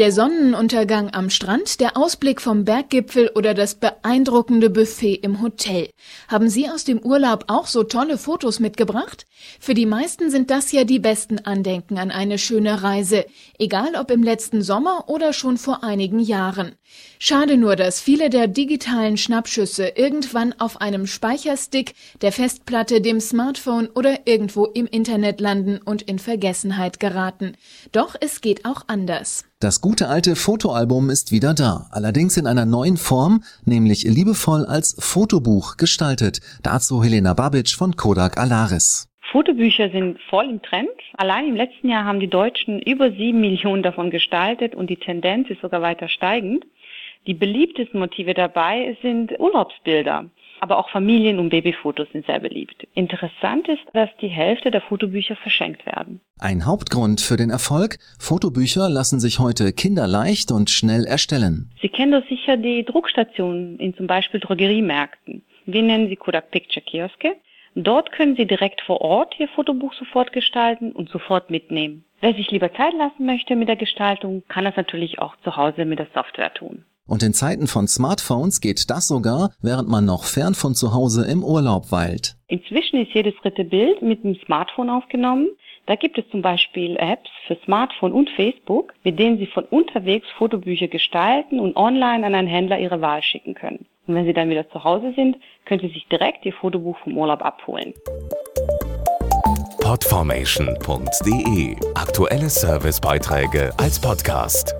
Der Sonnenuntergang am Strand, der Ausblick vom Berggipfel oder das beeindruckende Buffet im Hotel. Haben Sie aus dem Urlaub auch so tolle Fotos mitgebracht? Für die meisten sind das ja die besten Andenken an eine schöne Reise, egal ob im letzten Sommer oder schon vor einigen Jahren. Schade nur, dass viele der digitalen Schnappschüsse irgendwann auf einem Speicherstick, der Festplatte, dem Smartphone oder irgendwo im Internet landen und in Vergessenheit geraten. Doch es geht auch anders. Das gute alte Fotoalbum ist wieder da, allerdings in einer neuen Form, nämlich liebevoll als Fotobuch gestaltet. Dazu Helena Babic von Kodak Alaris. Fotobücher sind voll im Trend. Allein im letzten Jahr haben die Deutschen über sieben Millionen davon gestaltet und die Tendenz ist sogar weiter steigend. Die beliebtesten Motive dabei sind Urlaubsbilder. Aber auch Familien- und Babyfotos sind sehr beliebt. Interessant ist, dass die Hälfte der Fotobücher verschenkt werden. Ein Hauptgrund für den Erfolg, Fotobücher lassen sich heute kinderleicht und schnell erstellen. Sie kennen doch sicher die Druckstationen in zum Beispiel Drogeriemärkten. Wir nennen sie Kodak Picture Kioske. Dort können Sie direkt vor Ort Ihr Fotobuch sofort gestalten und sofort mitnehmen. Wer sich lieber Zeit lassen möchte mit der Gestaltung, kann das natürlich auch zu Hause mit der Software tun. Und in Zeiten von Smartphones geht das sogar, während man noch fern von zu Hause im Urlaub weilt. Inzwischen ist jedes dritte Bild mit dem Smartphone aufgenommen. Da gibt es zum Beispiel Apps für Smartphone und Facebook, mit denen Sie von unterwegs Fotobücher gestalten und online an einen Händler Ihre Wahl schicken können. Und wenn Sie dann wieder zu Hause sind, können Sie sich direkt Ihr Fotobuch vom Urlaub abholen. Podformation.de Aktuelle Servicebeiträge als Podcast.